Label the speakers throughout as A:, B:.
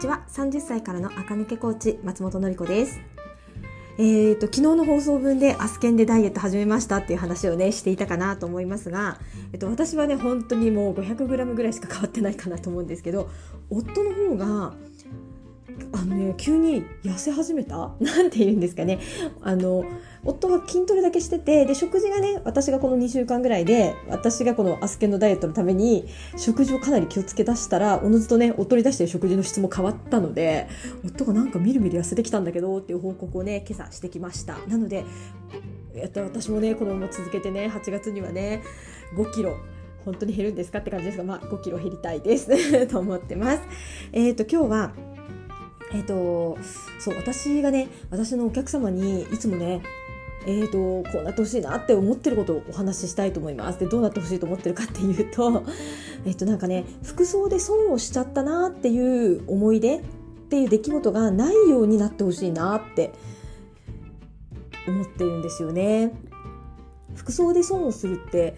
A: ちは。30歳からの赤抜けコーチ松本の子です。えーと、昨日の放送分でアスケンでダイエット始めましたっていう話をねしていたかなと思いますが、えっと、私はね本当にもう 500g ぐらいしか変わってないかなと思うんですけど夫の方があのね急に痩せ始めた？なんて言うんですかね。あの夫は筋トレだけしててで食事がね私がこの2週間ぐらいで私がこのアスケンのダイエットのために食事をかなり気をつけ出したらおのずとね夫に出してる食事の質も変わったので夫がなんかみるみる痩せてきたんだけどっていう報告をね今朝してきました。なのでやった私もねこのまま続けてね8月にはね5キロ本当に減るんですかって感じですが、まあ、5キロ減りたいです。と思ってます。えっ、ー、と今日はえっ、ー、とそう私がね私のお客様にいつもねえーと、こうなってほしいなって思ってることをお話ししたいと思います。でどうなってほしいと思ってるかっていうと, えっとなんかね服装で損をしちゃったなっていう思い出っていう出来事がないようになってほしいなって思ってるんですよね。服装で損をするって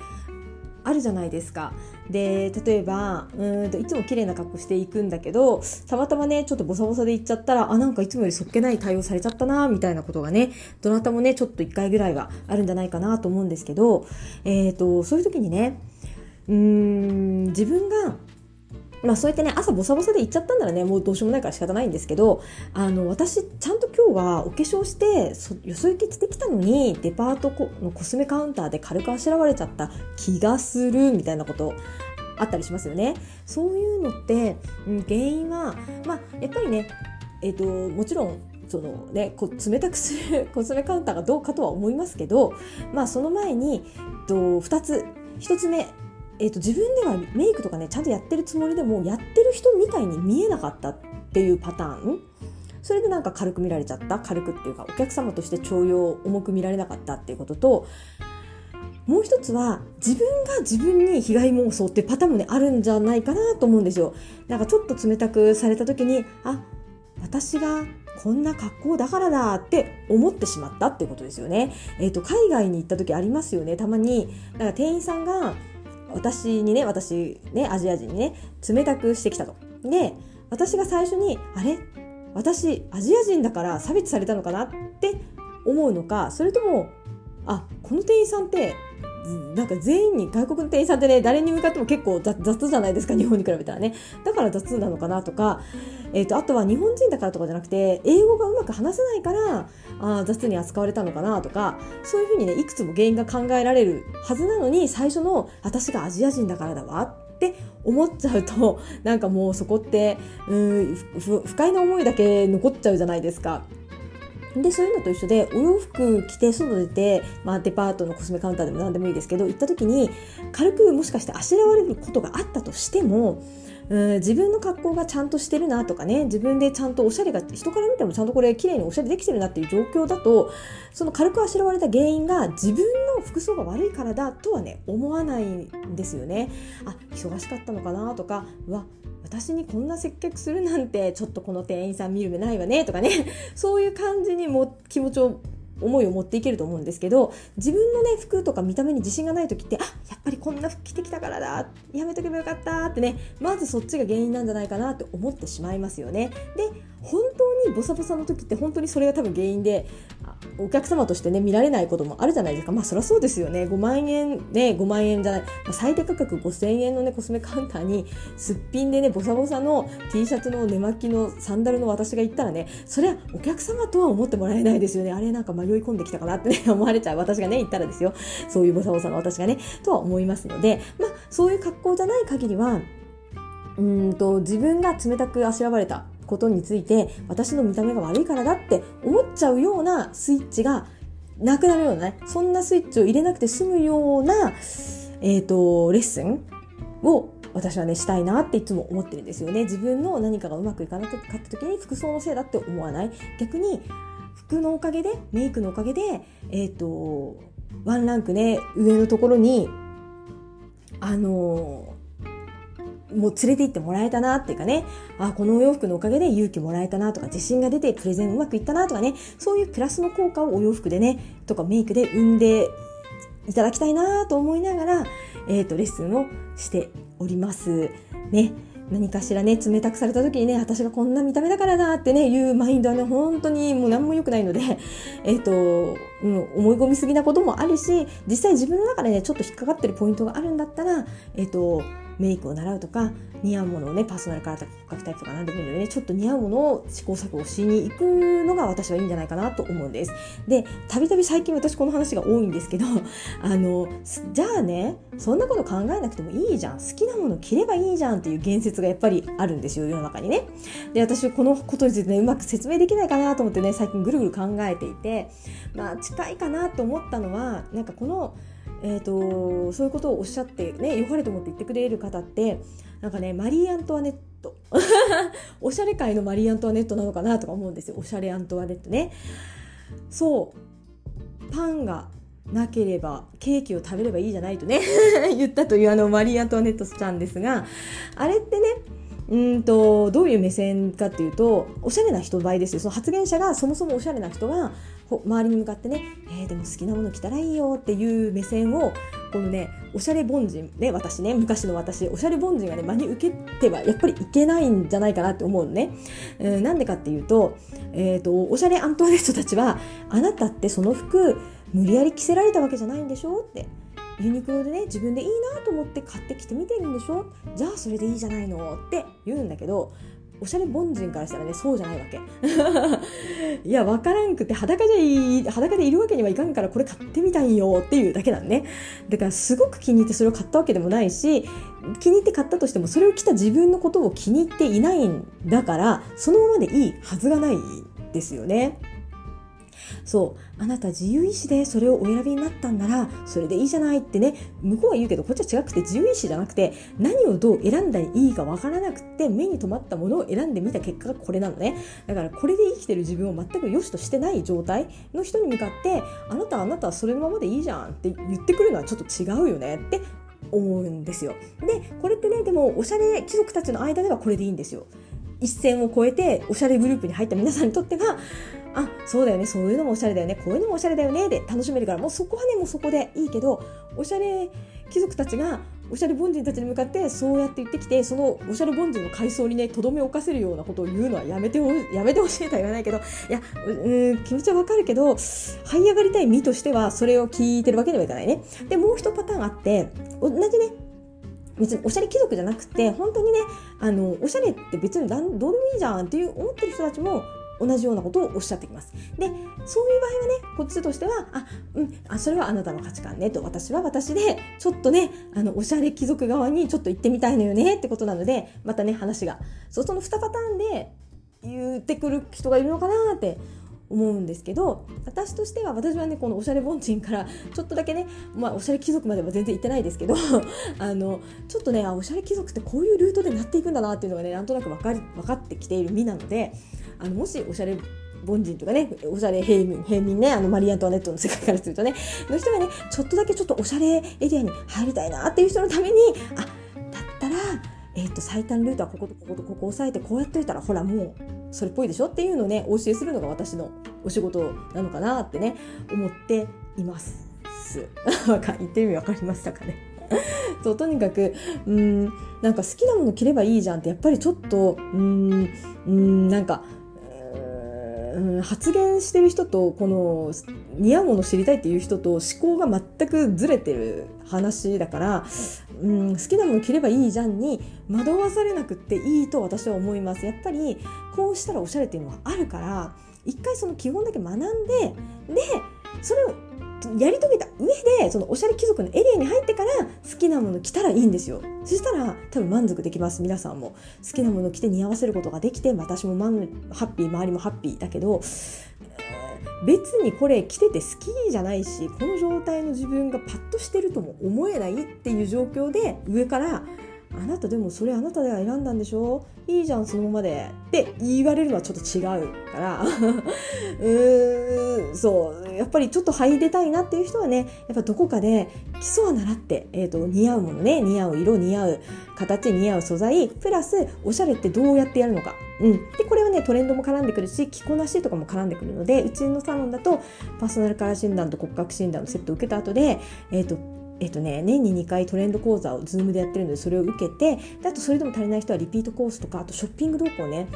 A: あるじゃないですか。で例えばうんといつも綺麗な格好していくんだけどたまたまねちょっとボサボサで行っちゃったらあなんかいつもよりそっけない対応されちゃったなみたいなことがねどなたもねちょっと1回ぐらいはあるんじゃないかなと思うんですけど、えーと、そういう時にねうーん自分がまあそうやってね朝ボサボサで行っちゃったんならねもうどうしようもないから仕方ないんですけどあの私ちゃんと今日はお化粧してよそ行き着てきたのにデパートのコスメカウンターで軽くあしらわれちゃった気がするみたいなことあったりしますよね。そういうのって、原因は、まあ、やっぱりね、えーと、もちろんそのね、こ冷たくするコスメカウンターがどうかとは思いますけど、まあ、その前に、えっと、2つ1つ目えーと、自分ではメイクとかねちゃんとやってるつもりでもやってる人みたいに見えなかったっていうパターンそれでなんか軽く見られちゃった軽くっていうかお客様として重用重く見られなかったっていうことともう一つは自分が自分に被害妄想ってパターンもねあるんじゃないかなと思うんですよ。なんかちょっと冷たくされた時にあ私がこんな格好だからだって思ってしまったってことですよね。えっ、ー、と海外に行った時ありますよね。たまになんか店員さんが私にね私ねアジア人にね冷たくしてきたと。で私が最初にあれ？私アジア人だから差別されたのかなって思うのかそれともあこの店員さんってなんか全員に外国の店員さんってね誰に向かっても結構雑じゃないですか日本に比べたらねだから雑なのかなとか、えーと、あとは日本人だからとかじゃなくて英語がうまく話せないからあ雑に扱われたのかなとかそういうふうにねいくつも原因が考えられるはずなのに最初の私がアジア人だからだわって思っちゃうとなんかもうそこってうん不快な思いだけ残っちゃうじゃないですか。でそういうのと一緒でお洋服着て外出て、まあ、デパートのコスメカウンターでも何でもいいですけど行った時に軽くもしかしてあしらわれることがあったとしてもうん自分の格好がちゃんとしてるなとかね自分でちゃんとおしゃれが人から見てもちゃんとこれ綺麗におしゃれできてるなっていう状況だとその軽くあしらわれた原因が自分の服装が悪いからだとはね思わないんですよね。あ忙しかったのかなとかうわ私にこんな接客するなんてちょっとこの店員さん見る目ないわねとかねそういう感じにも気持ちを思いを持っていけると思うんですけど自分のね服とか見た目に自信がない時ってあやっぱりこんな服着てきたからだやめとけばよかったってねまずそっちが原因なんじゃないかなって思ってしまいますよね。で本当にボサボサの時って本当にそれが多分原因でお客様としてね見られないこともあるじゃないですか。まあそりゃそうですよね。5万円ね5万円じゃない、まあ、最低価格5000円のねコスメカウンターにすっぴんでねボサボサの T シャツの寝巻きのサンダルの私が行ったらねそれはお客様とは思ってもらえないですよね。あれなんか迷い込んできたかなってね 思われちゃう。私がね行ったらですよ。そういうボサボサの私がねとは思いますので。まあそういう格好じゃない限りはうんと自分が冷たくあしらわれた。ことについて私の見た目が悪いからだって思っちゃうようなスイッチがなくなるようなね。そんなスイッチを入れなくて済むような、えーと、レッスンを私はねしたいなっていつも思ってるんですよね。自分の何かがうまくいかなかった時に服装のせいだって思わない。逆に服のおかげでメイクのおかげでえっ、ー、とワンランクね上のところにあのもう連れて行ってもらえたなっていうかね、あ、このお洋服のおかげで勇気もらえたなとか、自信が出てプレゼンうまくいったなとかね、そういうプラスの効果をお洋服でね、とかメイクで生んでいただきたいなと思いながら、えっ、ー、と、レッスンをしております。ね。何かしらね冷たくされた時にね私がこんな見た目だからだってねいうマインドはね本当にもう何も良くないので えっ、と、うん、思い込みすぎなこともあるし実際自分の中でねちょっと引っかかってるポイントがあるんだったらえっ、とメイクを習うとか似合うものをねパーソナルカラーとか骨格タイプとか何でもいいのでねちょっと似合うものを試行錯誤しに行くのが私はいいんじゃないかなと思うんです。でたびたび最近私この話が多いんですけど あのじゃあねそんなこと考えなくてもいいじゃん。好きなもの着ればいいじゃんっていう言説がやっぱりあるんですよ世の中にね。で私このことについてねうまく説明できないかなと思ってね最近ぐるぐる考えていてまあ近いかなと思ったのはなんかこのえーと、そういうことをおっしゃってね良かれと思って言ってくれる方ってなんかねマリー・アントワネット。おしゃれ界のマリー・アントワネットなのかなとか思うんですよ。おしゃれアントワネットね。そう。パンがなければケーキを食べればいいじゃないとね 言ったというあのマリー・アントワネットちゃんですがあれってねうんとどういう目線かっていうとおしゃれな人の場合ですよ。その発言者がそもそもおしゃれな人が周りに向かってね、えー、でも好きなもの着たらいいよっていう目線をこのねおしゃれ凡人ね私ね昔の私おしゃれ凡人がね真に受けてはやっぱりいけないんじゃないかなって思うのね。えー、なんでかっていうと,、えーと、おしゃれアントワネットたちはあなたってその服無理やり着せられたわけじゃないんでしょうってユニクロでね自分でいいなと思って買ってきてみてるんでしょじゃあそれでいいじゃないのって言うんだけどおしゃれ凡人からしたらねそうじゃないわけ いや分からんくて裸じゃいい裸でいるわけにはいかんからこれ買ってみたいよっていうだけなんねだからすごく気に入ってそれを買ったわけでもないし気に入って買ったとしてもそれを着た自分のことを気に入っていないんだからそのままでいいはずがないですよね。そう。あなた自由意志でそれをお選びになったんならそれでいいじゃないってね。向こうは言うけどこっちは違くて自由意志じゃなくて何をどう選んだらいいかわからなくて目に留まったものを選んでみた結果がこれなのね。だからこれで生きてる自分を全く良しとしてない状態の人に向かってあなたあなたはそれのままでいいじゃんって言ってくるのはちょっと違うよねって思うんですよ。でこれってねでもおしゃれ貴族たちの間ではこれでいいんですよ。一線を越えておしゃれグループに入った皆さんにとってはあそうだよね。そういうのもおしゃれだよね。こういうのもおしゃれだよね。で楽しめるから。もうそこはねもうそこでいいけどおしゃれ貴族たちがおしゃれ凡人たちに向かってそうやって言ってきてそのおしゃれ凡人の階層にねとどめをかせるようなことを言うのはやめてほやめてほしいとは言わないけどいやうん気持ちはわかるけど這い上がりたい身としてはそれを聞いてるわけにはいかないね。でもう一パターンあって同じね別におしゃれ貴族じゃなくて本当にねあのおしゃれって別にどうでもいいじゃんっていう思ってる人たちも同じようなことをおっしゃってきます。で、そういう場合はね、こっちとしては、あ、うん、あ、それはあなたの価値観ねと、私は私で、ちょっとね、あの、おしゃれ貴族側にちょっと行ってみたいのよねってことなので、またね、話が、そう、その2パターンで言ってくる人がいるのかなって思うんですけど私としては私はねこのおしゃれ凡人からちょっとだけね、まあ、おしゃれ貴族までは全然行ってないですけど あのちょっとねおしゃれ貴族ってこういうルートでなっていくんだなっていうのがねなんとなく分かり分かってきている身なのであのもしおしゃれ凡人とかね、おしゃれ平民、平民ね、あのマリー・アントワネットの世界からするとね、の人がね、ちょっとだけちょっとおしゃれエリアに入りたいなっていう人のために、あ、だったら、えっ、ー、と、最短ルートはこことこことここ押さえて、こうやっといたら、ほら、もう、それっぽいでしょっていうのをねお教えするのが私のお仕事なのかなってね思っています。言ってる意味分かりましたかね そうとにかくうんなんか好きなもの着ればいいじゃんってやっぱりちょっとうんうんなんかうん、発言してる人とこの似合うもの知りたいっていう人と思考が全くずれてる話だから、うん、好きなもの着ればいいじゃんに惑わされなくっていいと私は思いますやっぱりこうしたらおしゃれっていうのはあるから一回その基本だけ学んででそれをやり遂げた上でそのおしゃれ貴族のエリアに入ってから好きなもの着たらいいんですよ。そしたら多分満足できます皆さんも。好きなもの着て似合わせることができて私もハッピー周りもハッピーだけど別にこれ着てて好きじゃないしこの状態の自分がパッとしてるとも思えないっていう状況で上からあなたでもそれあなたで選んだんでしょいいじゃんそのままでって言われるのはちょっと違うから。うーんそう。やっぱりちょっと入りたいなっていう人はねやっぱどこかで基礎は習って、えーと、似合うものね似合う色似合う形似合う素材プラスおしゃれってどうやってやるのか、うん、でこれはねトレンドも絡んでくるし着こなしとかも絡んでくるのでうちのサロンだとパーソナルカラー診断と骨格診断のセットを受けた後で、えーとえっとね、年に2回トレンド講座を Zoom でやってるのでそれを受けてであとそれでも足りない人はリピートコースとかあとショッピング動向ね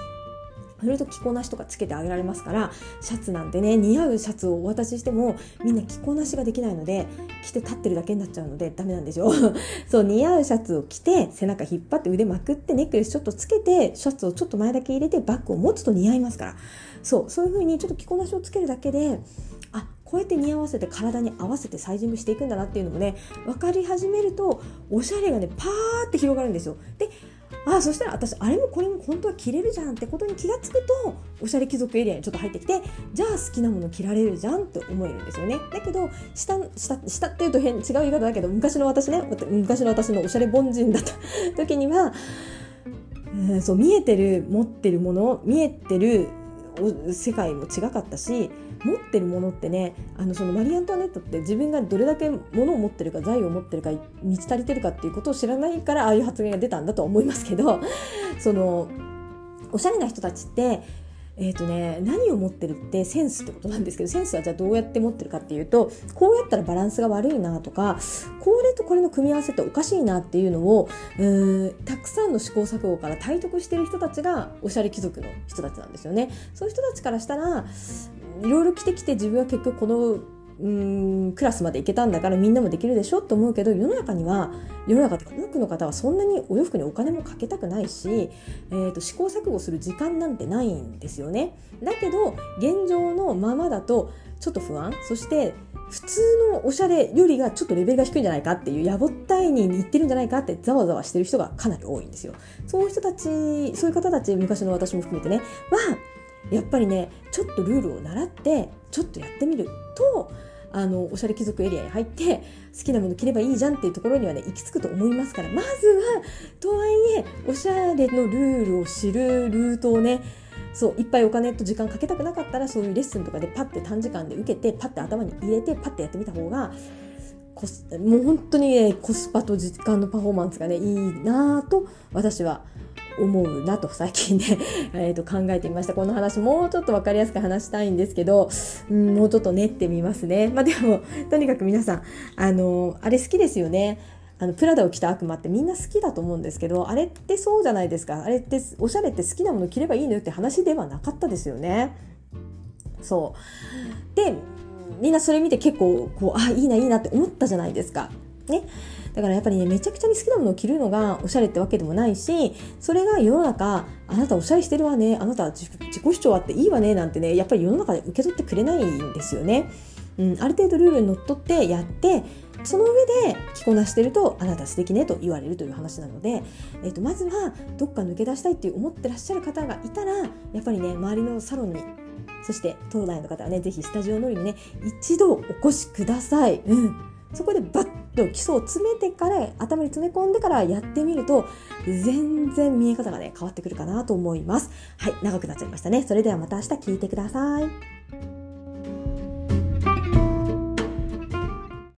A: それと着こなしとかつけてあげられますからシャツなんてね似合うシャツをお渡ししてもみんな着こなしができないので着て立ってるだけになっちゃうのでダメなんですよ。そう似合うシャツを着て背中引っ張って腕まくってネックレスちょっとつけてシャツをちょっと前だけ入れてバッグを持つと似合いますから。そうそういう風にちょっと着こなしをつけるだけでこうやって似合わせて体に合わせてサイジングしていくんだなっていうのもね分かり始めるとおしゃれがねパーって広がるんですよ。であそしたら私あれもこれも本当は着れるじゃんってことに気が付くとおしゃれ貴族エリアにちょっと入ってきてじゃあ好きなもの着られるじゃんって思えるんですよね。だけど下下下っていうと変違う言い方だけど昔の私ね昔の私のおしゃれ凡人だった時には、うん、そう見えてる持ってるもの見えてる世界も違かったし持ってるものってねあのそのマリー・アントワネットって自分がどれだけ物を持ってるか財を持ってるか満ち足りてるかっていうことを知らないからああいう発言が出たんだと思いますけど そのおしゃれな人たちってえーとね、何を持ってるってセンスってことなんですけどセンスはじゃあどうやって持ってるかっていうとこうやったらバランスが悪いなとかこれとこれの組み合わせっておかしいなっていうのをうんたくさんの試行錯誤から体得してる人たちがおしゃれ貴族の人たちなんですよね。そういう人たちからしたらいろいろ着てきて自分は結局このうんクラスまで行けたんだからみんなもできるでしょと思うけど世の中には世の中って多くの方はそんなにお洋服にお金もかけたくないし、えーと、試行錯誤する時間なんてないんですよね。だけど現状のままだとちょっと不安そして普通のおしゃれよりがちょっとレベルが低いんじゃないかっていうやぼったいに言ってるんじゃないかってざわざわしてる人がかなり多いんですよ。そういう人たちそういう方たち昔の私も含めてねはやっぱりねちょっとルールを習ってちょっとやってみるとあのおしゃれ貴族エリアに入って好きなもの着ればいいじゃんっていうところにはね行き着くと思いますから。まずはとはいえおしゃれのルールを知るルートをねそういっぱいお金と時間かけたくなかったらそういうレッスンとかでパッて短時間で受けてパッて頭に入れてパッてやってみた方がコスもう本当にねコスパと時間のパフォーマンスがねいいなと私は思うなと最近ね えと考えてみました。この話もうちょっと分かりやすく話したいんですけど、うん、もうちょっと練ってみますね。まあでもとにかく皆さんあのあれ好きですよね。あのプラダを着た悪魔ってみんな好きだと思うんですけどあれってそうじゃないですか。あれっておしゃれって好きなもの着ればいいのよって話ではなかったですよね。そう。でみんなそれ見て結構こうあいいないいなって思ったじゃないですか。ねだからやっぱりねめちゃくちゃに好きなものを着るのがおしゃれってわけでもないしそれが世の中あなたおしゃれしてるわねあなた自己主張あっていいわねなんてねやっぱり世の中で受け取ってくれないんですよね。うん、ある程度ルールにのっとってやってその上で着こなしてるとあなた素敵ねと言われるという話なので、えー、とまずはどっか抜け出したいって思ってらっしゃる方がいたらやっぱりね周りのサロンにそして東大の方はね是非スタジオ乗りにね一度お越しください。うんそこでバッでも基礎を詰めてから頭に詰め込んでからやってみると全然見え方がね変わってくるかなと思います。はい長くなっちゃいましたね。それではまた明日聞いてください。